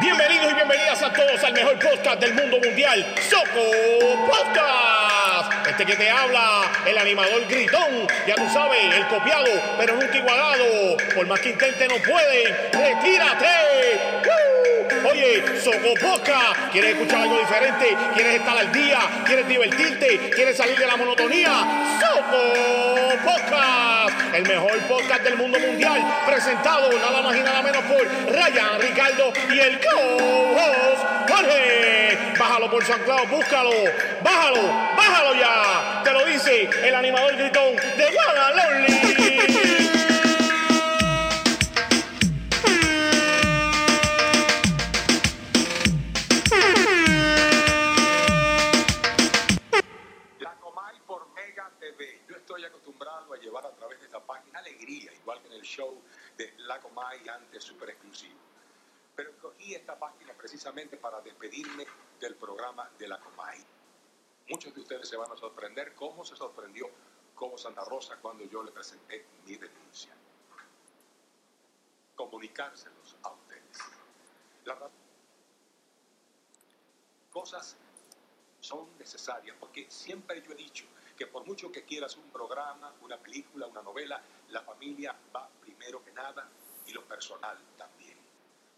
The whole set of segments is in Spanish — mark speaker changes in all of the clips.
Speaker 1: Bienvenidos y bienvenidas a todos al mejor podcast del mundo mundial, Soco Podcast. Este que te habla, el animador gritón, ya tú sabes, el copiado, pero nunca igualado. Por más que intente no puede, retírate. Oye, Soco Podcast, ¿quieres escuchar algo diferente? ¿Quieres estar al día? ¿Quieres divertirte? ¿Quieres salir de la monotonía? Soco Podcast, el mejor podcast del mundo mundial, presentado nada más y nada menos por Ryan, Ricardo y el co-host Jorge. Bájalo por San Claudio, búscalo, bájalo, bájalo ya. Te lo dice el animador gritón de Guadalajara.
Speaker 2: La para despedirme del programa de La Comay. Muchos de ustedes se van a sorprender cómo se sorprendió como Santa Rosa cuando yo le presenté mi denuncia. Comunicárselos a ustedes. La ra- cosas son necesarias, porque siempre yo he dicho que por mucho que quieras un programa, una película, una novela, la familia va primero que nada y lo personal también.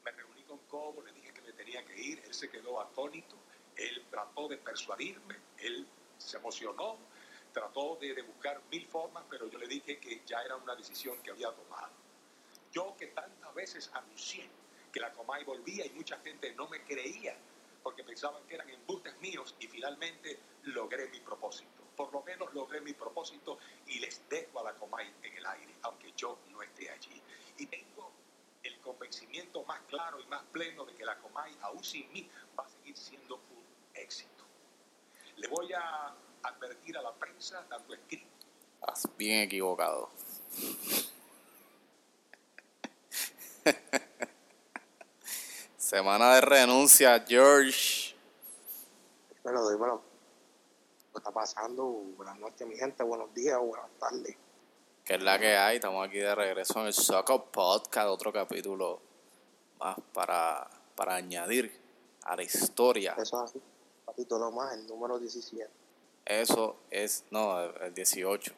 Speaker 2: Me reuní con Cobo, le dije me tenía que ir, él se quedó atónito, él trató de persuadirme, él se emocionó, trató de, de buscar mil formas, pero yo le dije que ya era una decisión que había tomado. Yo que tantas veces anuncié que la Comay volvía y mucha gente no me creía porque pensaban que eran embustes míos y finalmente logré mi propósito. Por lo menos logré mi propósito y les dejo a la Comay en el aire, aunque yo no esté allí. Y tengo el convencimiento más claro y más pleno de que la Comay, aún sin mí, va a seguir siendo un éxito. Le voy a advertir a la prensa, tanto escrito
Speaker 3: Estás bien equivocado. Semana de renuncia, George.
Speaker 4: Dímelo, dímelo. ¿Qué está pasando? Buenas noches, mi gente. Buenos días, buenas tardes.
Speaker 3: Que es la que hay. Estamos aquí de regreso en el Soccer Podcast. Otro capítulo más para, para añadir a la historia.
Speaker 4: Eso es así. Capítulo más, el número 17.
Speaker 3: Eso es, no, el el 18.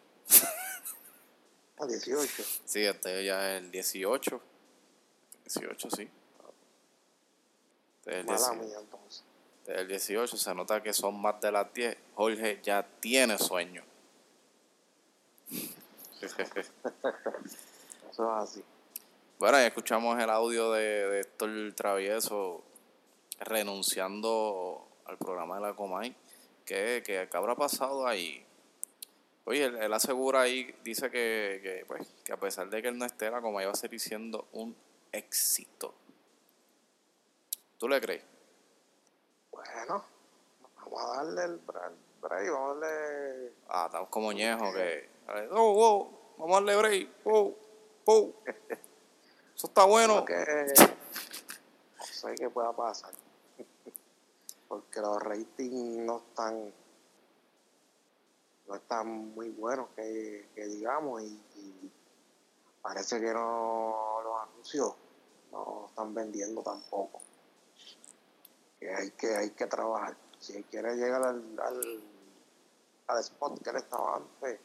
Speaker 4: Ah, 18.
Speaker 3: Sí, este ya es el 18. 18, sí. Este es el
Speaker 4: Mala
Speaker 3: 18.
Speaker 4: mía, entonces.
Speaker 3: Este es el 18 se nota que son más de las 10. Jorge ya tiene sueño.
Speaker 4: Eso es así.
Speaker 3: Bueno, ya escuchamos el audio de, de Héctor Travieso renunciando al programa de la Comay. ¿Qué, qué, qué habrá pasado ahí? Oye, él, él asegura ahí, dice que, que, pues, que a pesar de que él no esté, la Comay va a seguir siendo un éxito. ¿Tú le crees?
Speaker 4: Bueno, vamos a darle el break, vamos a darle.
Speaker 3: Ah, estamos como ñejos que... Oh, wow, vamos a darle break. Wow, wow. Eso está bueno.
Speaker 4: no sé qué pueda pasar. Porque los ratings no están. No están muy buenos, que, digamos, y, parece que no los anuncios no están vendiendo tampoco. Que hay que, hay que trabajar. Si quiere llegar al, al, al spot que él estaba antes,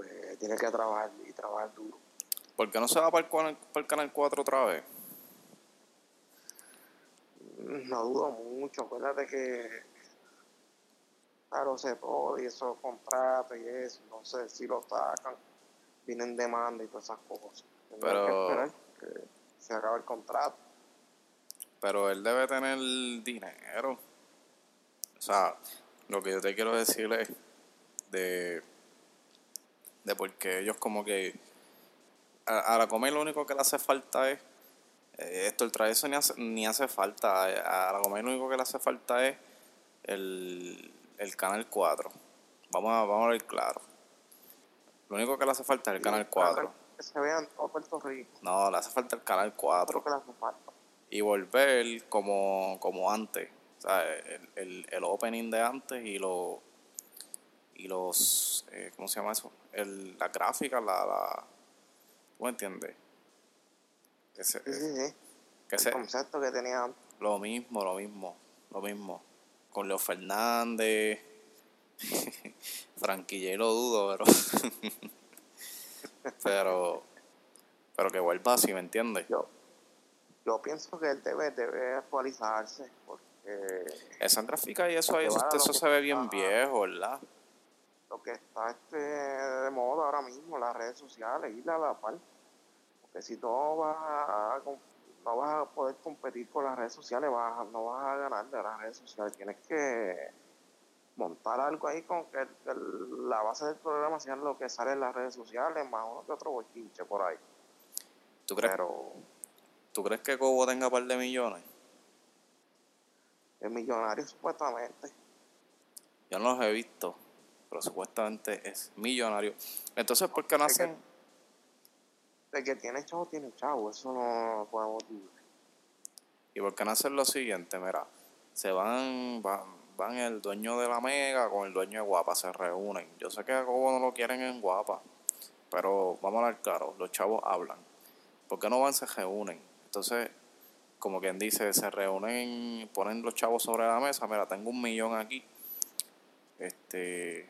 Speaker 4: pues tiene que trabajar y trabajar duro.
Speaker 3: ¿Por qué no se va para el, canal- para el Canal 4 otra vez?
Speaker 4: No dudo mucho, acuérdate que claro se puede y esos contratos y eso, no sé si lo sacan, vienen demanda y todas esas cosas.
Speaker 3: Pero-
Speaker 4: que esperar que se acabe el contrato.
Speaker 3: Pero él debe tener dinero. O sea, lo que yo te quiero decir es de, de por qué ellos como que... A, a la comer lo único que le hace falta es... eh, esto el travieso ni hace, ni hace falta. eh, A la comer lo único que le hace falta es el, el Canal 4. Vamos a, vamos a ver claro. Lo único que le hace falta es el Canal 4.
Speaker 4: Que se vean todo Puerto Rico,
Speaker 3: No, le hace falta el Canal 4.
Speaker 4: creo que le hace falta.
Speaker 3: y volver como, como antes. O sea, el, el, el opening de antes y los y los eh, ¿cómo se llama eso? El, la gráfica, la, la ¿tú me entiendes? Ese-
Speaker 4: Sí, sí, sí.
Speaker 3: que
Speaker 4: El
Speaker 3: ese-
Speaker 4: concepto que tenía
Speaker 3: lo mismo, lo mismo, lo mismo. Con Leo Fernández, Franquilla y lo dudo, pero. pero. Pero que vuelva así, ¿me entiendes?
Speaker 4: Yo, yo pienso que él debe, debe actualizarse porque
Speaker 3: Esa gráfica y eso ahí, eso, se ve bien viejo, ¿verdad?
Speaker 4: Lo que está este de moda ahora mismo, las redes sociales, ir a la par. Porque si no vas a, no vas a poder competir con las redes sociales, vas no vas a ganar de las redes sociales. Tienes que montar algo ahí con que, que la base del programa sea lo que sale en las redes sociales, más uno que otro bochinche por ahí.
Speaker 3: ¿Tú crees,
Speaker 4: Pero
Speaker 3: ¿Tú crees que Cobo tenga un par de millones?
Speaker 4: es millonario supuestamente.
Speaker 3: Yo no los he visto, pero supuestamente es millonario. Entonces, ¿por qué no
Speaker 4: que-
Speaker 3: hacen?
Speaker 4: El que tiene chavo, tiene chavo, eso no lo podemos dudar.
Speaker 3: ¿Y por qué no hacen lo siguiente? Mira, se van, van, van el dueño de la Mega con el dueño de Guapa, se reúnen. Yo sé que a Cobo no lo quieren en Guapa, pero vamos a hablar claro, los chavos hablan. ¿Por qué no van, se reúnen? Entonces, como quien dice, se reúnen, ponen los chavos sobre la mesa, mira, tengo un millón aquí, este,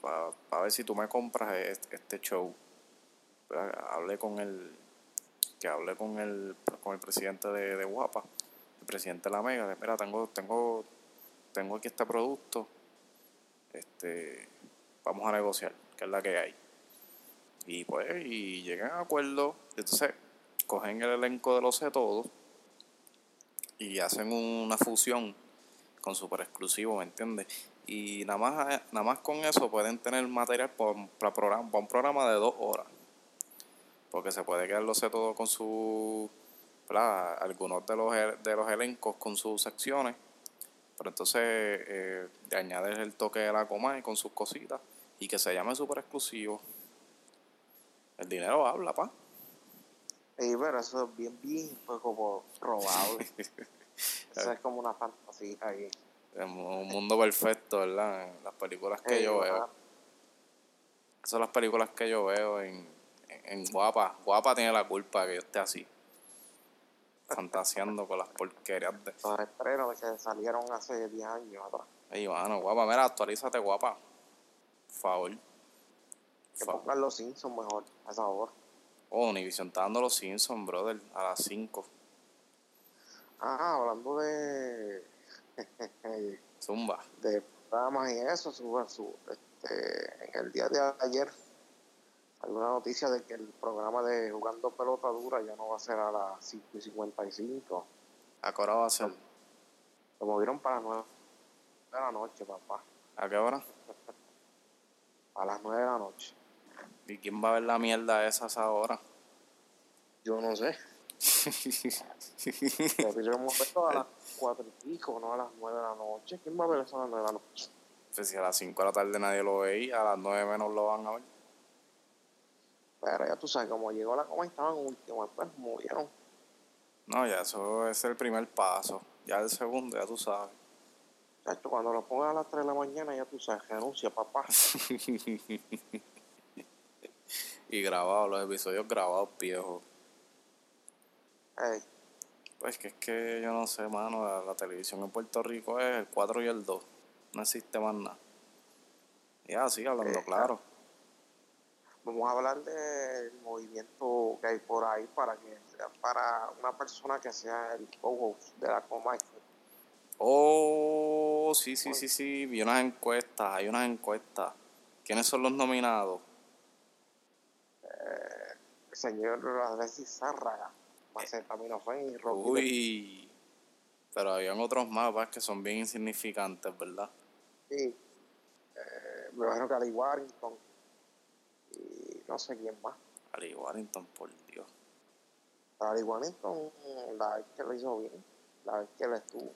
Speaker 3: para ver si tú me compras este, este show. Hablé con el, que hablé con el, con el presidente de, de Guapa, el presidente de la Mega, de, mira, tengo, tengo, tengo aquí este producto, este, vamos a negociar, que es la que hay. Y pues, y llegan a acuerdo, entonces cogen el elenco de los sé todos y hacen una fusión con super exclusivo, ¿me entiendes? Y nada más, nada más con eso pueden tener material para, para, programa, para un programa de dos horas. Porque se puede quedar los todo con su. ¿verdad? Algunos de los, de los elencos con sus secciones. Pero entonces eh, añades el toque de la coma y con sus cositas. Y que se llame super exclusivo. El dinero habla, pa.
Speaker 4: Sí, pero eso es bien, bien pues, como probable. eso es como una fantasía ahí.
Speaker 3: Un mundo perfecto, ¿verdad? Las películas que yo veo. Esas son las películas que yo veo en, en, en Guapa. Guapa tiene la culpa de que yo esté así. Fantaseando con las porquerías de.
Speaker 4: Los estrenos que salieron hace 10 años atrás.
Speaker 3: Ey, mano, guapa, mira, actualízate, guapa. Por favor.
Speaker 4: Que pongan los Simpsons mejor a esa hora.
Speaker 3: Oh, Univision está dando los Simpsons, brother, a las 5.
Speaker 4: Ah, hablando de,
Speaker 3: Zumba.
Speaker 4: de programas y eso, su, su, este, en el día de ayer hay una noticia de que el programa de Jugando Pelota Dura ya no va a ser a las 5 y 55.
Speaker 3: ¿A qué hora va a ser?
Speaker 4: Lo movieron para las 9 de la noche, papá.
Speaker 3: ¿A qué hora?
Speaker 4: A las 9 de la noche.
Speaker 3: ¿Y quién va a ver la mierda esa a esa hora?
Speaker 4: Yo no sé. Lo a las 4 y pico, no a las 9 de la noche. ¿Quién va a ver eso a las 9 de la noche?
Speaker 3: Pues si a las 5 de la tarde nadie lo veía, a las 9 menos lo van a ver.
Speaker 4: Pero ya tú sabes, como llegó la coma y estaban último, después movieron.
Speaker 3: No, ya eso es el primer paso. Ya el segundo, ya tú sabes.
Speaker 4: Chacho, cuando lo pongan a las 3 de la mañana, ya tú sabes, renuncia, papá.
Speaker 3: y grabados, los episodios grabados viejos.
Speaker 4: Ey,
Speaker 3: Pues que es que yo no sé, mano, la, la televisión en Puerto Rico es el 4 y el 2. No existe más nada. Y así, hablando
Speaker 4: Eh,
Speaker 3: claro.
Speaker 4: vamos a hablar del movimiento que hay por ahí para que para una persona que sea el co-host de la coma.
Speaker 3: Oh, sí, sí, sí, sí. Vi unas encuestas, hay unas encuestas. ¿Quiénes son los nominados?
Speaker 4: El señor Alexis Zárraga, Macetaminofen y.
Speaker 3: Uy. Pero habían otros ¿verdad? que son bien insignificantes, ¿verdad?
Speaker 4: Sí. Eh, me imagino que Ali Warrington. Y no sé quién más.
Speaker 3: Ali Warrington, por Dios.
Speaker 4: Ali Warrington, la vez que lo hizo bien, la vez que él estuvo.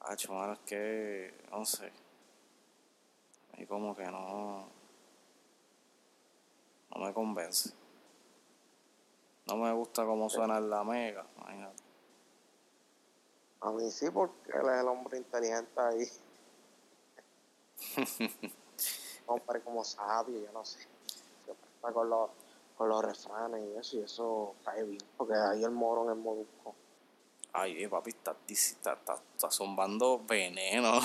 Speaker 3: Ah, mano, es que, no sé. A mí como que no... No me convence. No me gusta cómo suena en la mega, imagínate.
Speaker 4: A mí sí, porque él es el hombre inteligente ahí. hombre como sabio, yo no sé. Siempre está con los, con los refranes y eso, y eso cae bien, porque ahí el morón es molusco.
Speaker 3: Ay, eh, papi, está, está, está, está zumbando veneno.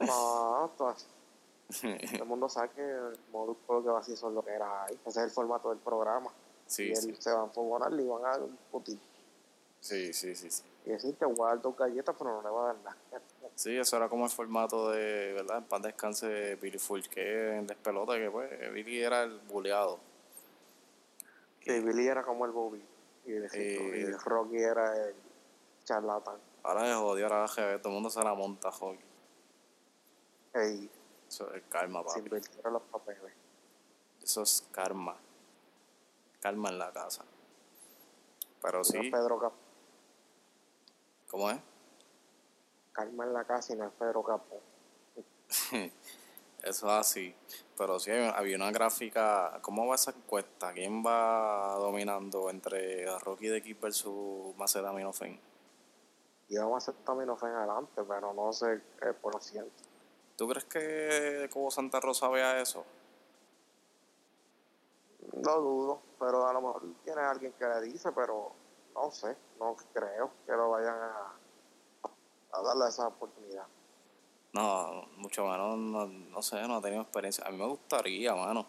Speaker 4: No, todo, todo el mundo sabe que el molusco lo que va así son lo que era ahí. Ese es el formato del programa.
Speaker 3: Sí,
Speaker 4: y él
Speaker 3: sí.
Speaker 4: se van a fogonar y van a discutir.
Speaker 3: Sí, sí, sí, sí.
Speaker 4: Y decir que voy a dar dos galletas, pero no le va a dar nada.
Speaker 3: Sí, eso era como el formato de, ¿verdad? En paz descanse Billy Fulke en Despelota, que pues Billy era el buleado.
Speaker 4: Sí, Billy era como el Bobby. Y, el
Speaker 3: Eh,
Speaker 4: y Rocky era el charlatán.
Speaker 3: Ahora es jodido, ahora todo el mundo se la monta, joder.
Speaker 4: Ey,
Speaker 3: Eso es karma,
Speaker 4: se
Speaker 3: papi.
Speaker 4: invirtieron los papeles.
Speaker 3: Eso es karma. Karma en la casa. Pero
Speaker 4: No
Speaker 3: sí,
Speaker 4: es Pedro Capó.
Speaker 3: ¿cómo es?
Speaker 4: Calma en la casa y no es Pedro Capó.
Speaker 3: Eso es así. Pero sí, había una gráfica. ¿Cómo va esa encuesta? ¿Quién va dominando entre Rocky de Kid versus Macedaminofen?
Speaker 4: Y vamos a hacer también en adelante, pero no sé qué por ciento.
Speaker 3: ¿Tú crees que Cobo Santa Rosa vea eso?
Speaker 4: No dudo, pero a lo mejor tiene alguien que le dice, pero no sé, no creo que lo vayan a, a darle esa oportunidad.
Speaker 3: No, mucho menos, no, no sé, no he tenido experiencia. A mí me gustaría, mano.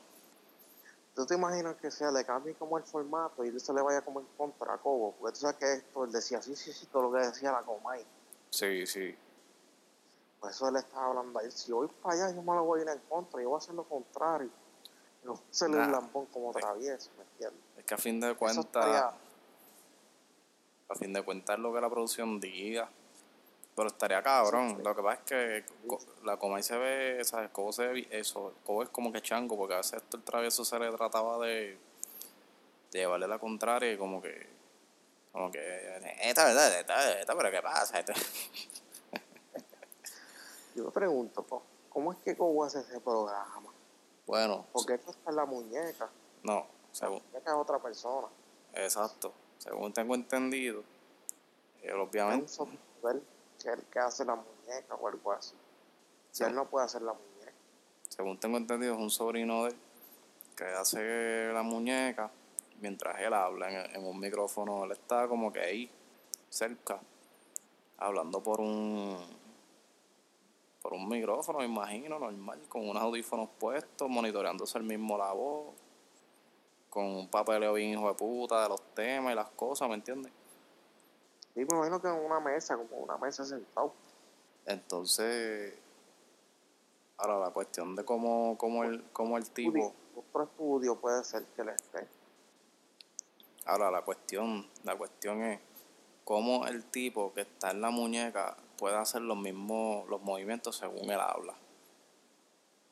Speaker 4: ¿Tú te imaginas que se le cambie como el formato y se le vaya como en contra a Cobo? Porque tú sabes que esto, él decía, sí, sí, sí, todo lo que decía la Comay.
Speaker 3: Sí, sí.
Speaker 4: Eso él estaba hablando ahí. Si voy para allá, yo me lo voy a ir en contra, yo voy a hacer lo contrario. No se le
Speaker 3: Nah.
Speaker 4: lambón como travieso, ¿me entiendes?
Speaker 3: Es que a fin de cuentas,
Speaker 4: estaría-
Speaker 3: a fin de cuentas es lo que la producción diga. Pero estaría cabrón. Lo que pasa es que la Comay se ve, ¿sabes? Cobo se ve, eso, Cobo es como que chango, porque a veces esto el travieso se le trataba de, de llevarle la contraria y como que, como que, esta verdad, esta, esta, pero ¿qué pasa? Esta-
Speaker 4: Yo me pregunto, ¿cómo es que Cobo hace ese programa?
Speaker 3: Bueno,
Speaker 4: Porque esto está en la muñeca.
Speaker 3: no,
Speaker 4: La
Speaker 3: según,
Speaker 4: muñeca es otra persona.
Speaker 3: exacto, según tengo entendido, eh,
Speaker 4: Es un
Speaker 3: obviamente,
Speaker 4: software que que hace la muñeca o algo así. Si
Speaker 3: Sí.
Speaker 4: él no puede hacer la muñeca.
Speaker 3: según tengo entendido, es un sobrino de él que hace la muñeca mientras él habla en, en un micrófono. Él está como que ahí, cerca, hablando por un por un micrófono, me imagino, normal, con unos audífonos puestos, monitoreándose el mismo la voz, con un papeleo bien hijo de puta de los temas y las cosas, ¿me entiendes?
Speaker 4: Y me imagino que en una mesa, como una mesa sentado.
Speaker 3: Entonces, ahora la cuestión de cómo, cómo, el, cómo el tipo...
Speaker 4: Otro estudio puede ser que le esté.
Speaker 3: Ahora la cuestión, la cuestión es cómo el tipo que está en la muñeca puede hacer los mismos, los movimientos según él habla.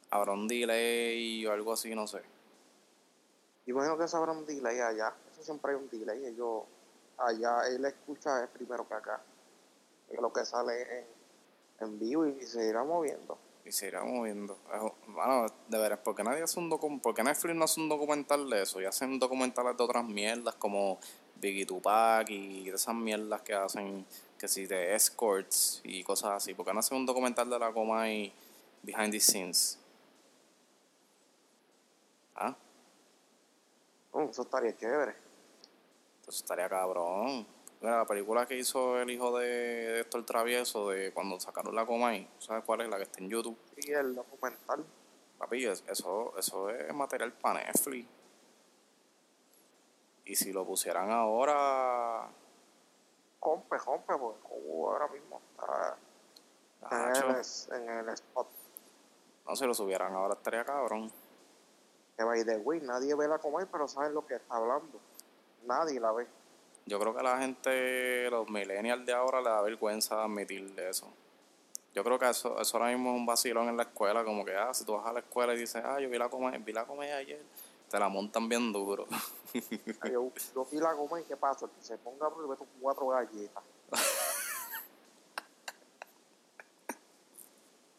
Speaker 3: Habrá un delay o algo así, no sé.
Speaker 4: Y imagino que eso habrá un delay allá. Eso siempre hay un delay. Ellos, allá él escucha primero que acá. Es lo que sale en, en vivo y se irá moviendo.
Speaker 3: Y se irá moviendo. Bueno, de veras, porque nadie hace un porque Netflix no hace un documental de eso, y hacen documentales de otras mierdas como Biggie Tupac y de esas mierdas que hacen, que si de escorts y cosas así. porque no hacen un documental de la coma y behind the scenes? ¿Ah?
Speaker 4: Mm, eso estaría chévere.
Speaker 3: Entonces estaría cabrón. Mira, la película que hizo el hijo de, Héctor Travieso, de cuando sacaron la coma y ¿sabes cuál es? La que está en YouTube.
Speaker 4: Y el documental.
Speaker 3: Papi, es- eso, eso es material para Netflix. Y si lo pusieran ahora,
Speaker 4: Compe, compe, porque como ahora mismo está en
Speaker 3: Nacho,
Speaker 4: el, en el spot.
Speaker 3: no si lo subieran ahora estaría cabrón.
Speaker 4: Que by the way, nadie ve la Comay, pero saben lo que está hablando. Nadie la ve.
Speaker 3: Yo creo que la gente, los millennials de ahora, le da vergüenza admitir de eso. Yo creo que eso, eso ahora mismo es un vacilón en la escuela, como que, ah, si tú vas a la escuela y dices, ah, yo vi la comedia, vi la comedia ayer, te la montan bien duro.
Speaker 4: Yo, yo vi la Comay, ¿qué pasa? Que se ponga beber cuatro galletas.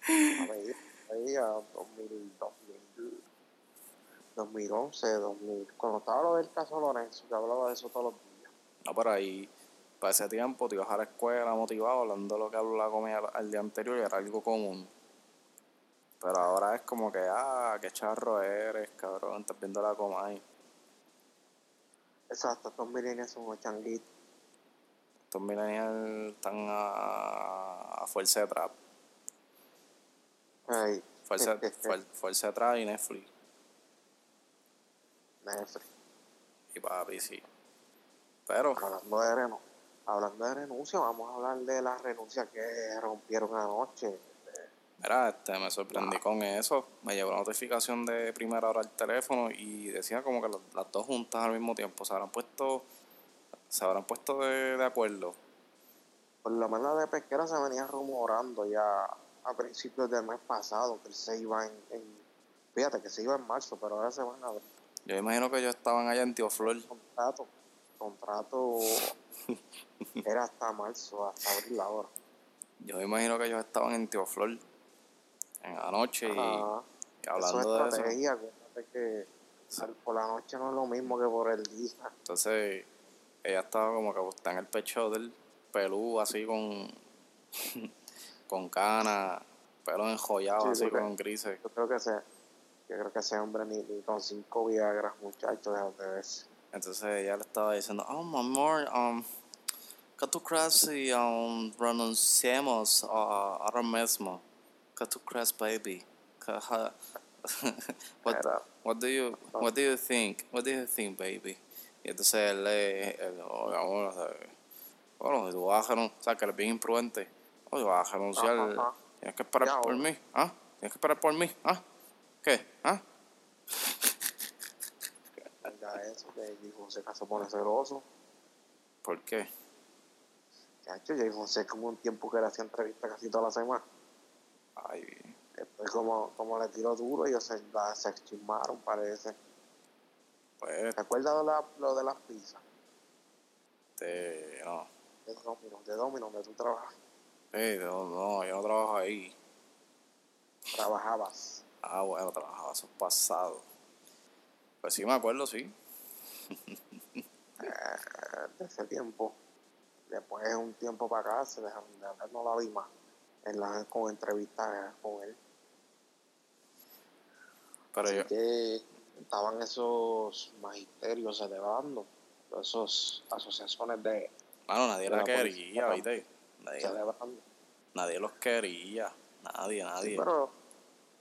Speaker 4: A ver, ahí a 2000, 2000, 2011, 2000, cuando estaba lo del caso Lorenzo, que hablaba de eso todos los días.
Speaker 3: No, pero ahí, para ese tiempo, te ibas a la escuela motivado, hablando de lo que habló la comedia al día anterior y era algo común. Pero ahora es como que, ah, qué charro eres, cabrón, estás viendo la Comay.
Speaker 4: Exacto, estos millennials son changuitos.
Speaker 3: Estos millennials están a, a fuerza de trap.
Speaker 4: Ay,
Speaker 3: Fuerza, fuer- fuerza de trap y Netflix.
Speaker 4: Netflix.
Speaker 3: Y papi, sí. Pero,
Speaker 4: Hablando de, hablando de renuncia, vamos a hablar de la renuncia que rompieron anoche.
Speaker 3: Mira, este, me sorprendí con eso. Me llegó una notificación de primera hora al teléfono y decía como que las, dos juntas al mismo tiempo. Se habrán puesto, se habrán puesto de, de acuerdo.
Speaker 4: Por lo menos de pesquera se venía rumorando ya a principios del mes pasado que se iba en, en- fíjate que se iba en marzo, pero ahora se van a ver
Speaker 3: Yo imagino que ellos estaban allá en Tío Flor.
Speaker 4: contrato. Contrato era hasta marzo, hasta abril ahora.
Speaker 3: Yo me imagino que ellos estaban en Tío Flor en la noche y,
Speaker 4: Ajá.
Speaker 3: y hablando
Speaker 4: eso
Speaker 3: de
Speaker 4: es
Speaker 3: eso.
Speaker 4: estrategia, acuérdate que al- por la noche no es lo mismo que por el día.
Speaker 3: Entonces, ella estaba como que acostada en el pecho del pelú, así con, con canas, pelo enjollado,
Speaker 4: Sí,
Speaker 3: así con grises.
Speaker 4: Yo creo que ese, yo creo que ese hombre ni, ni con cinco Viagras, muchachos, déjate de eso.
Speaker 3: Entonces ella le estaba diciendo, oh, mi amor, um, que tú crees si um, renunciemos uh, ahora mismo? Que tú crees, baby? Que, ja- what, what do you what do you think? What do you think, baby? Y entonces él le, sea, bueno, tú renunciar, o sea, que eres bien imprudente, si vas a renunciar, tienes que esperar
Speaker 4: Ya,
Speaker 3: por mí, ¿ah? Tienes que esperar por mí, ¿ah? ¿Qué? ¿Ah?
Speaker 4: Venga, eso, Jay Fonseca se pone celoso.
Speaker 3: ¿Por qué?
Speaker 4: Chacho, Jay Fonseca hubo un tiempo que le hacía entrevistas casi toda la semana.
Speaker 3: Ay,
Speaker 4: Después, como, como le tiró duro, ellos se, la, se parece.
Speaker 3: pues,
Speaker 4: ¿Te acuerdas de la, lo de las pizzas?
Speaker 3: este, no.
Speaker 4: De Domino, de Domino, donde tú trabajas,
Speaker 3: Eh, no, no, yo no trabajo ahí.
Speaker 4: trabajabas.
Speaker 3: Ah, bueno, trabajaba esos pasados. Pues sí, me acuerdo, sí.
Speaker 4: eh, de ese tiempo. Después, un tiempo para acá, se dejaron de hablar, no la vi más. En la, con entrevistas con él.
Speaker 3: Pero yo,
Speaker 4: que estaban esos magisterios celebrando, esas asociaciones de
Speaker 3: mano, nadie la
Speaker 4: la
Speaker 3: quería, ¿viste? Nadie,
Speaker 4: celebrando.
Speaker 3: nadie los quería. Nadie,
Speaker 4: Sí,
Speaker 3: nadie.
Speaker 4: pero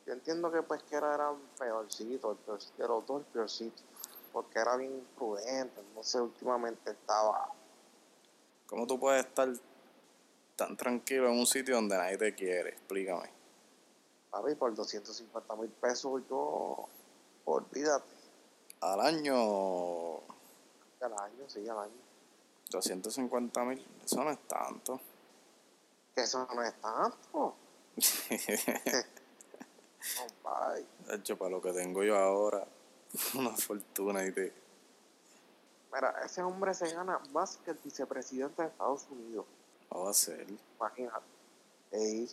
Speaker 4: yo entiendo que Pesquera era un peorcito, el peor, de los dos el peorcito, porque era bien imprudente, entonces últimamente estaba,
Speaker 3: ¿Cómo tú puedes estar tan tranquilo en un sitio donde nadie te quiere? Explícame.
Speaker 4: papi, por 250 mil pesos yo, olvídate,
Speaker 3: Al año,
Speaker 4: al año, sí, al año,
Speaker 3: 250 mil, eso no es tanto.
Speaker 4: que eso no es tanto.
Speaker 3: De hecho, para lo que tengo yo ahora, una fortuna y te...
Speaker 4: Mira, ese hombre se gana más que el vicepresidente de Estados Unidos.
Speaker 3: No va a ser.
Speaker 4: Imagínate. Ey,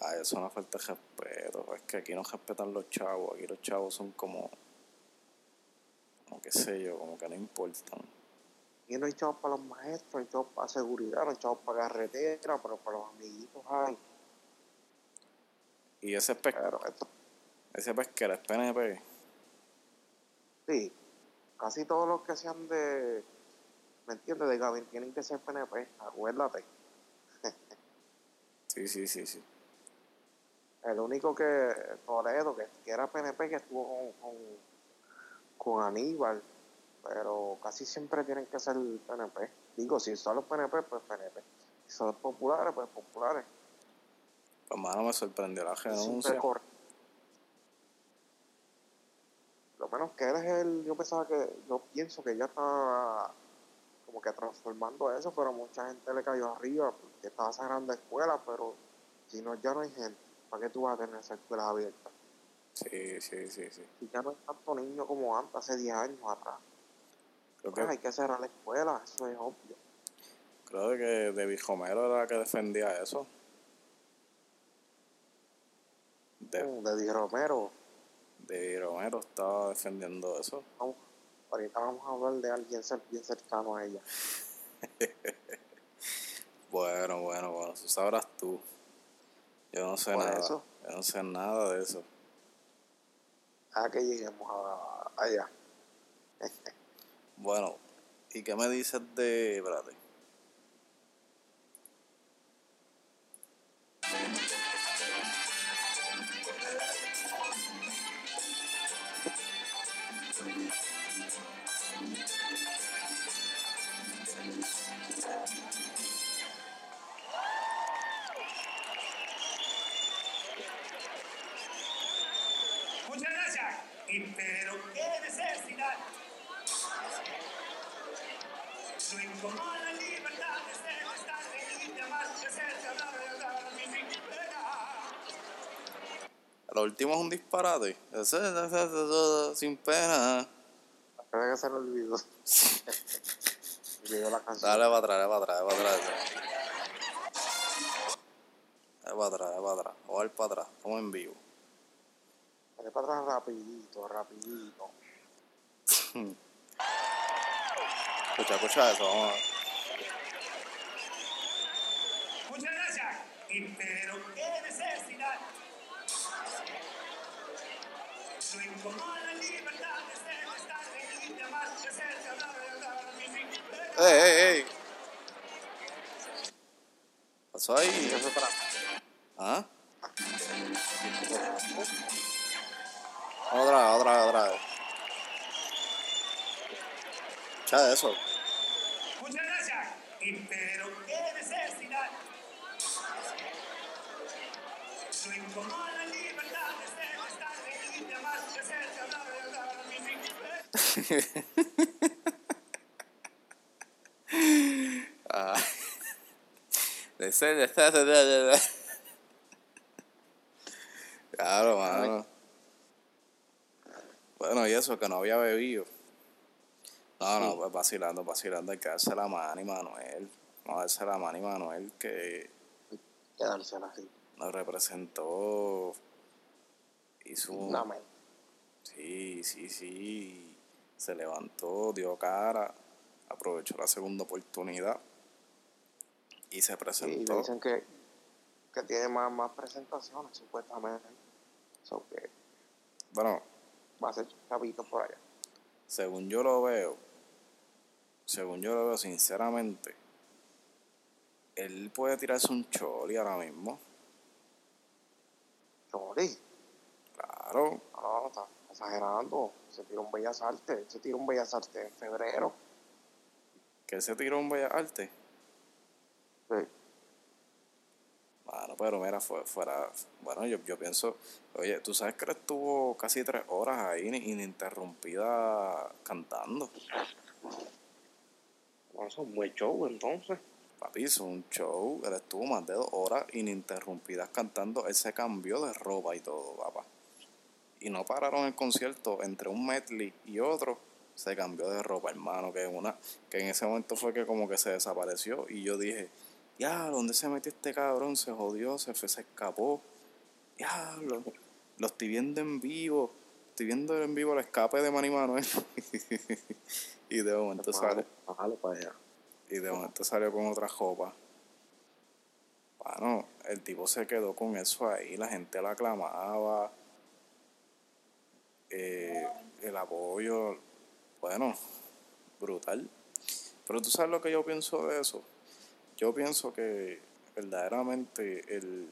Speaker 3: Ay, eso es una falta de respeto. Es que aquí no respetan los chavos. Aquí los chavos son como. Como qué sé yo, como que no importan.
Speaker 4: y no hay chavos para los maestros, no hay chavos para seguridad, no hay chavos para carretera, pero para los amiguitos hay.
Speaker 3: Y ese, pes
Speaker 4: Pero esto,
Speaker 3: ese pesquero es PNP.
Speaker 4: sí, casi todos los que sean de, ¿me entiendes? De Gavin tienen que ser PNP, acuérdate.
Speaker 3: Sí, sí, sí, sí.
Speaker 4: El único que, Toledo, que, que era PNP, que estuvo con, con, con Aníbal, pero casi siempre tienen que ser PNP. Digo, si son los PNP, pues PNP. Si son los populares, pues populares.
Speaker 3: Pues mano me sorprendió la renuncia.
Speaker 4: Lo menos que él es el, yo pensaba que, yo pienso que ya estaba como que transformando eso, pero mucha gente le cayó arriba porque estaba cerrando escuelas, pero si no, ya no hay gente. ¿Para qué tú vas a tener esas escuelas abiertas?
Speaker 3: Sí, sí, sí, sí.
Speaker 4: Si ya no hay tanto niño como antes, hace 10 años atrás.
Speaker 3: Creo
Speaker 4: Pues hay
Speaker 3: que,
Speaker 4: cerrar la escuela, eso es obvio.
Speaker 3: creo que de Romero era la que defendía eso. De,
Speaker 4: De Di Romero,
Speaker 3: de Romero estaba defendiendo eso.
Speaker 4: Ahorita vamos a hablar de alguien bien cercano a ella.
Speaker 3: Bueno, bueno, bueno, eso sabrás tú. Yo no sé nada.
Speaker 4: eso.
Speaker 3: Yo no sé nada de eso.
Speaker 4: A que lleguemos a- allá.
Speaker 3: Bueno, ¿y qué me dices de. Espérate. Lo último es un disparate. Ese- ese- ese- ese- Sin pena.
Speaker 4: Creo que se me olvidó. olvidó la canción.
Speaker 3: Dale para atrás, dale para atrás, dale para atrás. Dale para atrás, dale para atrás. O al para atrás. Estamos en vivo.
Speaker 4: Dale para atrás rapidito, rapidito.
Speaker 3: Escucha, escucha eso. Vamos a...
Speaker 5: Muchas gracias. Y pero qué necesidad. La libertad.
Speaker 3: ¿Pasó ahí?
Speaker 4: ¿Qué se trata?
Speaker 3: ¿Ah? Otra otra otra vez. Eso.
Speaker 5: Muchas gracias. Y pero qué necesidad. Incomoda la libertad de ser, de estar, de ir, de amar, de ser, de hablar, de hablar, de
Speaker 3: Ah. Claro, mano. Bueno, y eso, que no había bebido. No, no, pues vacilando, vacilando. Hay que darse la mano y Manuel. Vamos a darse la mano y Manuel que
Speaker 4: Quedársela así.
Speaker 3: nos representó. Hizo un-. Sí, sí, sí. Se levantó, dio cara, aprovechó la segunda oportunidad y se
Speaker 4: Y
Speaker 3: presentó.
Speaker 4: dicen que, que tiene más, más presentaciones, supuestamente. So que
Speaker 3: Bueno,
Speaker 4: va a ser chavito por allá.
Speaker 3: según yo lo veo, según yo lo veo sinceramente, él puede tirarse un choli ahora mismo.
Speaker 4: Chori,
Speaker 3: Claro,
Speaker 4: no, está exagerando. Se tiró un Bellas Artes. Se tiró un Bellas Artes en febrero.
Speaker 3: que se tiró un Bellas Artes.
Speaker 4: Sí.
Speaker 3: Bueno, pero mira, fue, fuera. Bueno, yo, yo pienso. Oye, tú sabes que él estuvo casi tres horas ahí in- ininterrumpida cantando.
Speaker 4: No, es un buen show, entonces.
Speaker 3: Papi hizo un show, él estuvo más de dos horas ininterrumpidas cantando, él se cambió de ropa y todo, papá. Y no pararon el concierto entre un medley y otro, se cambió de ropa, hermano, que una, que en ese momento fue que como que se desapareció y yo dije, ya, ¿dónde se metió este cabrón? Se jodió, se fue, se escapó. Diablo, lo estoy viendo en vivo, estoy viendo en vivo el escape de Manny Manuel. y de momento sale.
Speaker 4: Para allá.
Speaker 3: Y de momento salió con otra jopa. Bueno, el tipo se quedó con eso ahí, la gente la aclamaba. Eh, el apoyo, bueno, brutal. Pero tú sabes lo que yo pienso de eso. Yo pienso que verdaderamente el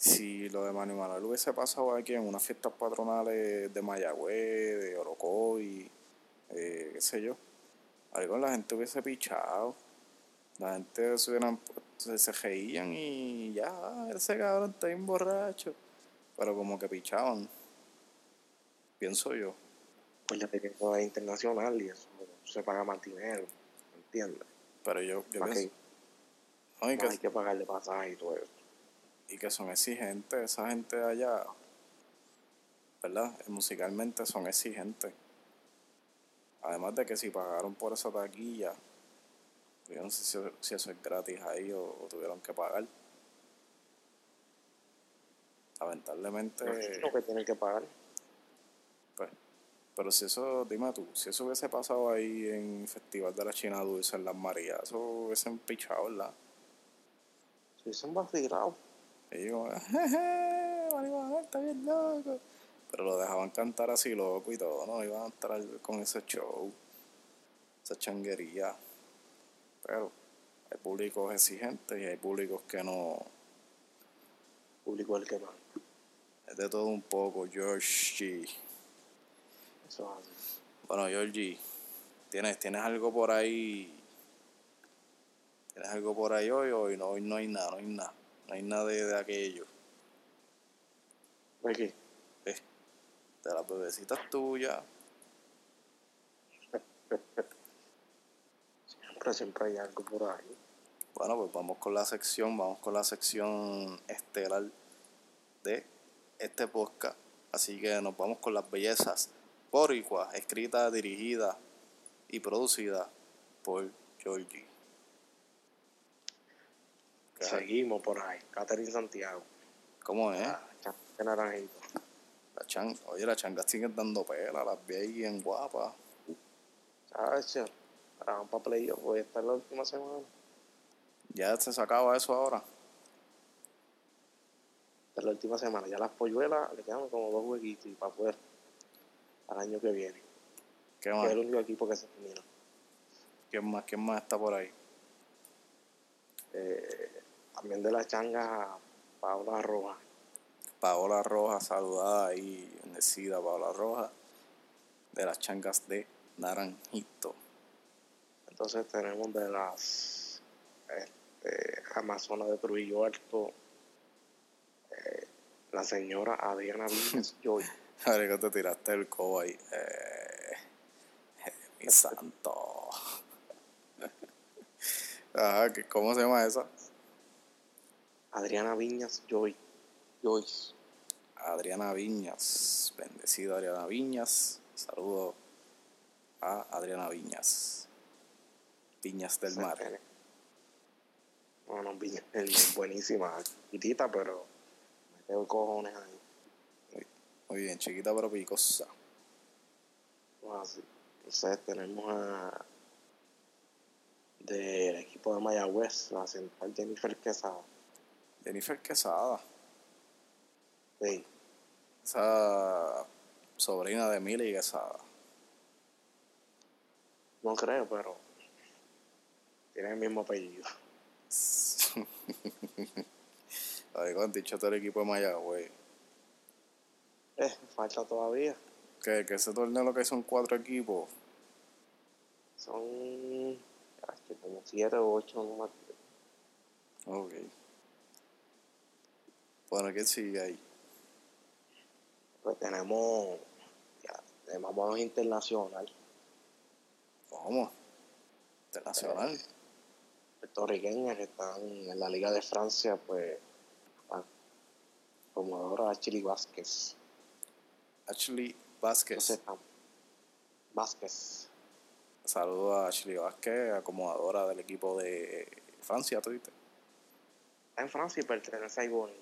Speaker 3: si lo de Manny Manuel hubiese pasado aquí en unas fiestas patronales de Mayagüez, de Orocoy, eh, qué sé yo, algo la gente hubiese pichado. La gente se, hubieran se, se reían y ya, ese cabrón está bien borracho. Pero como que pichaban. Pienso yo.
Speaker 4: Acuérdate que eso es internacional y eso se paga más dinero. ¿Entiendes?
Speaker 3: Pero yo, yo pienso.
Speaker 4: que
Speaker 3: no, y,
Speaker 4: no hay
Speaker 3: que,
Speaker 4: que pagarle pasaje y todo eso.
Speaker 3: y que son exigentes, esa gente de allá. ¿Verdad? Musicalmente son exigentes. Además de que si pagaron por esa taquilla, yo no sé si, si eso es gratis ahí o, o tuvieron que pagar. Lamentablemente.
Speaker 4: Lo que tienen que pagar.
Speaker 3: Pero si eso, dime tú, si eso hubiese pasado ahí en Festival de la China Dulce en Las Marías, eso hubiesen pichado, ¿verdad?
Speaker 4: Si son vacilado.
Speaker 3: Y yo, jeje, está bien loco. Pero lo dejaban cantar así loco y todo, no iban a entrar con ese show, esa changuería. Pero hay públicos exigentes y hay públicos que no.
Speaker 4: Público el que más.
Speaker 3: Es de todo un poco, Georgie.
Speaker 4: Eso es así.
Speaker 3: Bueno, Georgie, ¿tienes, ¿tienes algo por ahí? ¿Tienes algo por ahí hoy? Hoy no, hoy no hay nada, no hay nada. No hay nada de, de aquello.
Speaker 4: ¿De qué?
Speaker 3: ¿Ves? De las bebecitas tuyas.
Speaker 4: Siempre, siempre hay algo por ahí.
Speaker 3: Bueno, pues vamos con la sección, vamos con la sección estelar de este podcast. Así que nos vamos con las bellezas boricuas, escrita, dirigida y producida por Georgie. ¿Qué-
Speaker 4: Seguimos por ahí. Catherine Santiago.
Speaker 3: ¿Cómo es?
Speaker 4: Ah, cha- de naranjito.
Speaker 3: La chan, oye, las changas siguen dando pela, las vi ahí bien guapas.
Speaker 4: Che? Para un papelillo. Voy a estar la última semana.
Speaker 3: Ya se sacaba eso ahora.
Speaker 4: Esta es la última semana. Ya las polluelas le quedan como dos huequitos y para afuera. El año que viene.
Speaker 3: ¿Qué
Speaker 4: Que
Speaker 3: más?
Speaker 4: es el único equipo que se termina.
Speaker 3: ¿Quién más? ¿Quién más está por ahí?
Speaker 4: Eh, también de las changas Paula Roja.
Speaker 3: Paola Roja, saludada ahí, bendecida Paola Roja, de las changas de Naranjito.
Speaker 4: Entonces tenemos de las este, Amazonas de Trujillo Alto. eh, la señora Adriana Víñez Joy.
Speaker 3: A ver que te tiraste el cobo ahí. Eh, eh, mi santo. ¿qué- ¿cómo se llama esa?
Speaker 4: Adriana Viñas Joy. Joyce.
Speaker 3: Adriana Viñas. Bendecida Adriana Viñas. Saludo a Adriana Viñas. Viñas del Mar.
Speaker 4: No, no, Viñas es buenísima. Chiquitita, pero me tengo cojones ahí.
Speaker 3: Muy bien, chiquita pero picosa.
Speaker 4: Entonces tenemos a del equipo de Mayagüez, la central Jennifer Quesada.
Speaker 3: Jennifer Quesada.
Speaker 4: Sí,
Speaker 3: Esa sobrina de Milly Quesada.
Speaker 4: no creo, pero tiene el mismo apellido.
Speaker 3: Ahí con dicho todo el equipo de Mayagüez.
Speaker 4: Eh, falta todavía.
Speaker 3: Que, que ese torneo lo que son cuatro equipos.
Speaker 4: Son ay, como siete o ocho, no acuerdo.
Speaker 3: Ok. Bueno, ¿quién sigue ahí?
Speaker 4: Pues tenemos, ya, tenemos a los internacional,
Speaker 3: ¿Cómo? Internacional.
Speaker 4: puertorriqueñas que están en la Liga de Francia, pues, la acomodadora Chili Vázquez.
Speaker 3: Ashley Vázquez.
Speaker 4: Entonces, Vázquez.
Speaker 3: Saludo a Ashley Vázquez, acomodadora del equipo de Francia, ¿tú viste?
Speaker 4: Está en Francia y pertenece a Iboni.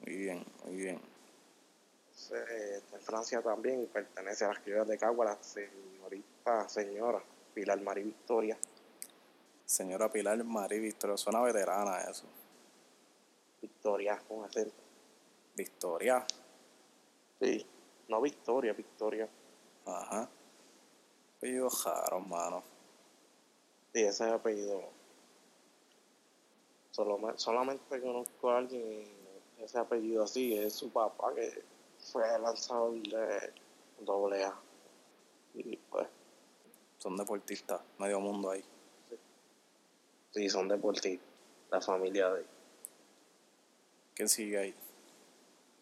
Speaker 3: Muy bien, muy bien.
Speaker 4: Entonces, está en Francia también y pertenece a las criollas de Cagua, la señorita, señora Pilar María Victoria.
Speaker 3: Señora Pilar Marí Victoria, suena veterana eso.
Speaker 4: Victoria con acento.
Speaker 3: Victoria.
Speaker 4: Sí, no Victoria, Victoria.
Speaker 3: Ajá. Apellido raro, mano.
Speaker 4: Sí, ese es el apellido. Solo- solamente conozco a alguien ese apellido así, es su papá que fue lanzador de doble A. Y pues,
Speaker 3: Son deportistas, medio mundo ahí.
Speaker 4: sí, son deportistas, la familia de
Speaker 3: ¿Quién sigue ahí?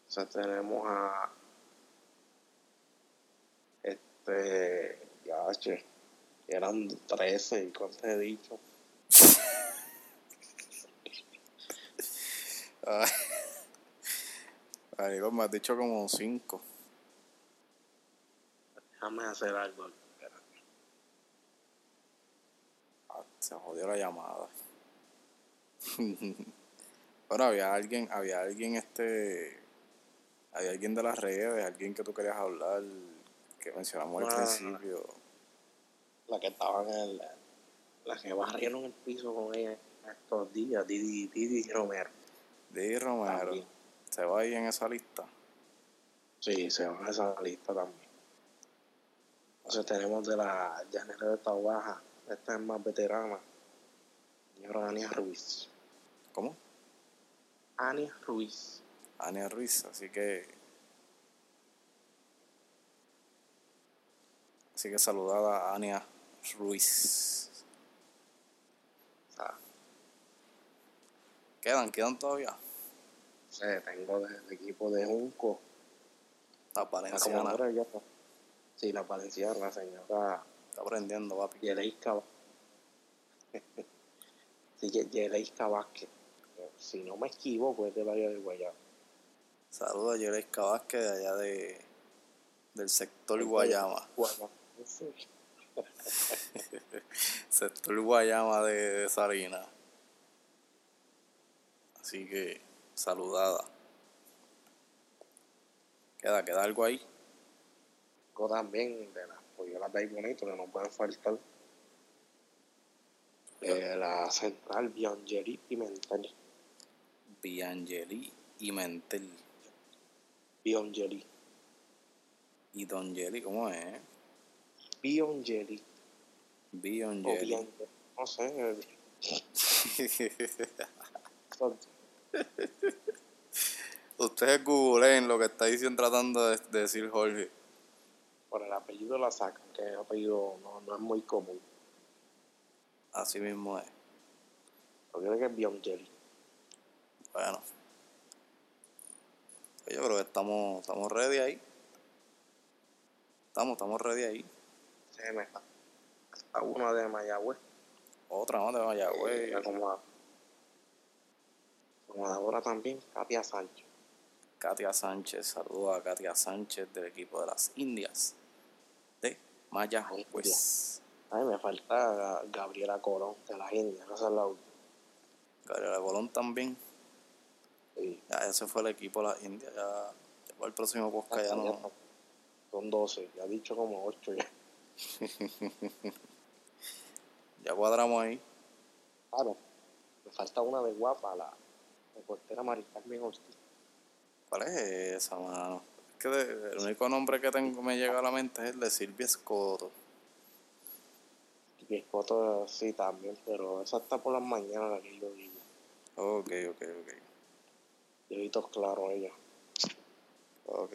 Speaker 4: O sea, tenemos a este ya che, eran 13 y cuánto he dicho.
Speaker 3: Ay. Ay, me has dicho como cinco.
Speaker 4: Déjame hacer algo.
Speaker 3: Ah, se jodió la llamada. bueno, había alguien, había alguien este, había alguien de las redes, alguien que tú querías hablar, que mencionamos al principio.
Speaker 4: La que estaba en el la que barrieron el piso con ella estos días, Didi, Didi Romero.
Speaker 3: Di Romero.
Speaker 4: También.
Speaker 3: Se va ahí en esa lista.
Speaker 4: Sí, se van a esa lista también. Entonces tenemos de la llanera de Baja, esta es más veterana, señora Ania Ruiz.
Speaker 3: ¿Cómo?
Speaker 4: Ania Ruiz.
Speaker 3: Ania Ruiz. Así que. Así que saludada a Ania Ruiz. ¿Quedan? ¿Quedan todavía?
Speaker 4: sé, tengo del equipo de Junco,
Speaker 3: La
Speaker 4: la
Speaker 3: Valenciana.
Speaker 4: comandora ya. Sí, la valenciana, la señora
Speaker 3: Está aprendiendo, papi.
Speaker 4: Yeleisca. sí, Ye- Yeleisca Vázquez. Si no me equivoco, es del área de Guayama.
Speaker 3: Saludos a Yereska Vázquez de allá de, del sector Guayama.
Speaker 4: Guayama.
Speaker 3: Sector Guayama de, de Sarina. Así que, saludada. Queda, queda algo ahí.
Speaker 4: Tengo también de las polluelas de ahí bonito que no pueden faltar. Eh, la central Biangeli Pimentel.
Speaker 3: Biangeli y Mentel.
Speaker 4: Biangeli.
Speaker 3: Y Don Jelly, ¿cómo es?
Speaker 4: Biangeli. O
Speaker 3: Biangeli.
Speaker 4: Biangeli. No sé.
Speaker 3: Ustedes googleen lo que está diciendo tratando de, de decir Jorge.
Speaker 4: Por el apellido la sacan, que el apellido no, no es muy común.
Speaker 3: Así mismo es.
Speaker 4: Yo creo que es Biangeli.
Speaker 3: Bueno. Pues yo creo que estamos, estamos ready ahí. Estamos, estamos ready ahí.
Speaker 4: Hasta una de Mayagüez.
Speaker 3: Otra más de Mayagüez.
Speaker 4: La como acomodadora también, Katia Sánchez.
Speaker 3: Katia Sánchez, saludos a Katia Sánchez del equipo de las Indias de Mayagüez.
Speaker 4: Ay, me falta Gabriela Colón de las Indias, esa es la última.
Speaker 3: Gabriela Colón también.
Speaker 4: Sí,
Speaker 3: Ya ese fue el equipo de las Indias. Ya, ya el próximo podcast ya no.
Speaker 4: Son 12, ya he dicho como 8 ya.
Speaker 3: Ya cuadramos ahí.
Speaker 4: Claro, me falta una de guapa, la reportera Mari Carmen Ortiz.
Speaker 3: ¿Cuál es esa, mano? Es que de- el único nombre que tengo me llega a la mente es el de Silvia Escoto.
Speaker 4: Mi esposo sí también, pero esa está por las mañanas la que yo digo.
Speaker 3: Ok, ok, ok.
Speaker 4: Todo claro ella.
Speaker 3: Ok.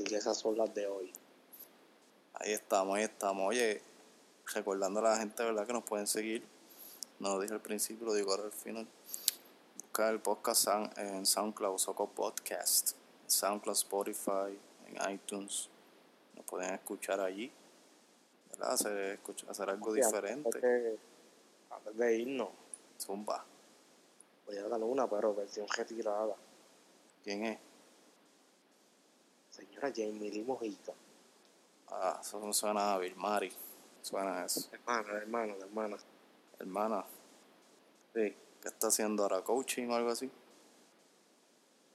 Speaker 4: Así que esas son las de hoy.
Speaker 3: Ahí estamos, ahí estamos. Oye, recordando a la gente, ¿verdad? Que nos pueden seguir. No lo dije al principio, lo digo ahora al final. Buscar el podcast en SoundCloud, Soco Podcast. SoundCloud, Spotify, en iTunes. Nos pueden escuchar allí. ¿Verdad? Hacer, escuchar, hacer algo
Speaker 4: Antes
Speaker 3: diferente.
Speaker 4: de, antes de irnos,
Speaker 3: Zumba.
Speaker 4: voy a dar una, pero versión retirada.
Speaker 3: ¿Quién es?
Speaker 4: Jamie Lee Mojica.
Speaker 3: Ah, eso no suena a Bill Mari. Suena a eso.
Speaker 4: Hermana, hermana, hermana.
Speaker 3: Hermana,
Speaker 4: Sí,
Speaker 3: ¿qué está haciendo ahora? ¿Coaching o algo así?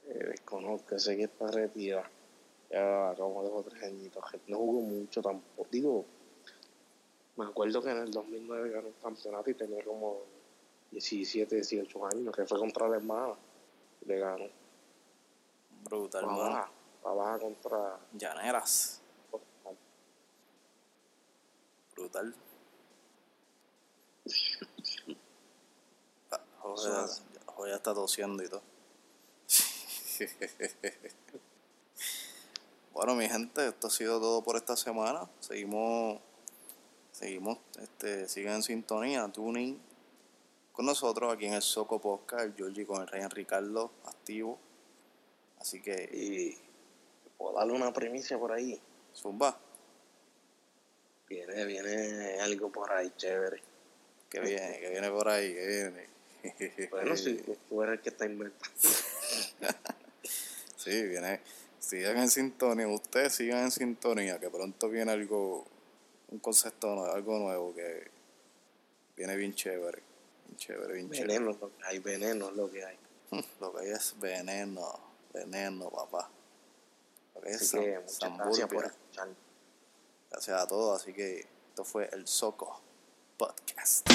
Speaker 4: eh, desconozco, sé que está retirada. Ya como o tres añitos. No jugó mucho tampoco. Digo, me acuerdo que en el 2009 ganó el campeonato y tenía como 17, 18 años, que fue contra la hermana. Le ganó.
Speaker 3: Brutal,
Speaker 4: La
Speaker 3: hermano.
Speaker 4: baja, la baja contra.
Speaker 3: Llaneras. Brutal. Ah, Jorge,
Speaker 4: Eso es.
Speaker 3: Jorge ya está tosiendo y todo. bueno, mi gente, esto ha sido todo por esta semana. Seguimos, seguimos, este, siguen en sintonía, tuning con nosotros aquí en el Soco Podcast, el Georgie con el Rey Ricardo activo. Así que,
Speaker 4: Y puedo darle una primicia por ahí.
Speaker 3: zumba,
Speaker 4: Viene, viene algo por ahí chévere.
Speaker 3: que viene, que viene por ahí, que viene.
Speaker 4: Bueno, si tú eres el que está inventando.
Speaker 3: Sí, viene. Sigan en sintonía, ustedes sigan en sintonía, que pronto viene algo, un concepto nuevo, algo nuevo que viene bien chévere. Bien chévere, bien chévere.
Speaker 4: Veneno, lo que hay veneno es lo que hay.
Speaker 3: Lo que hay es veneno, veneno, papá.
Speaker 4: Así que muchas gracias por escuchar.
Speaker 3: Gracias a todos, así que esto fue el Soco Podcast.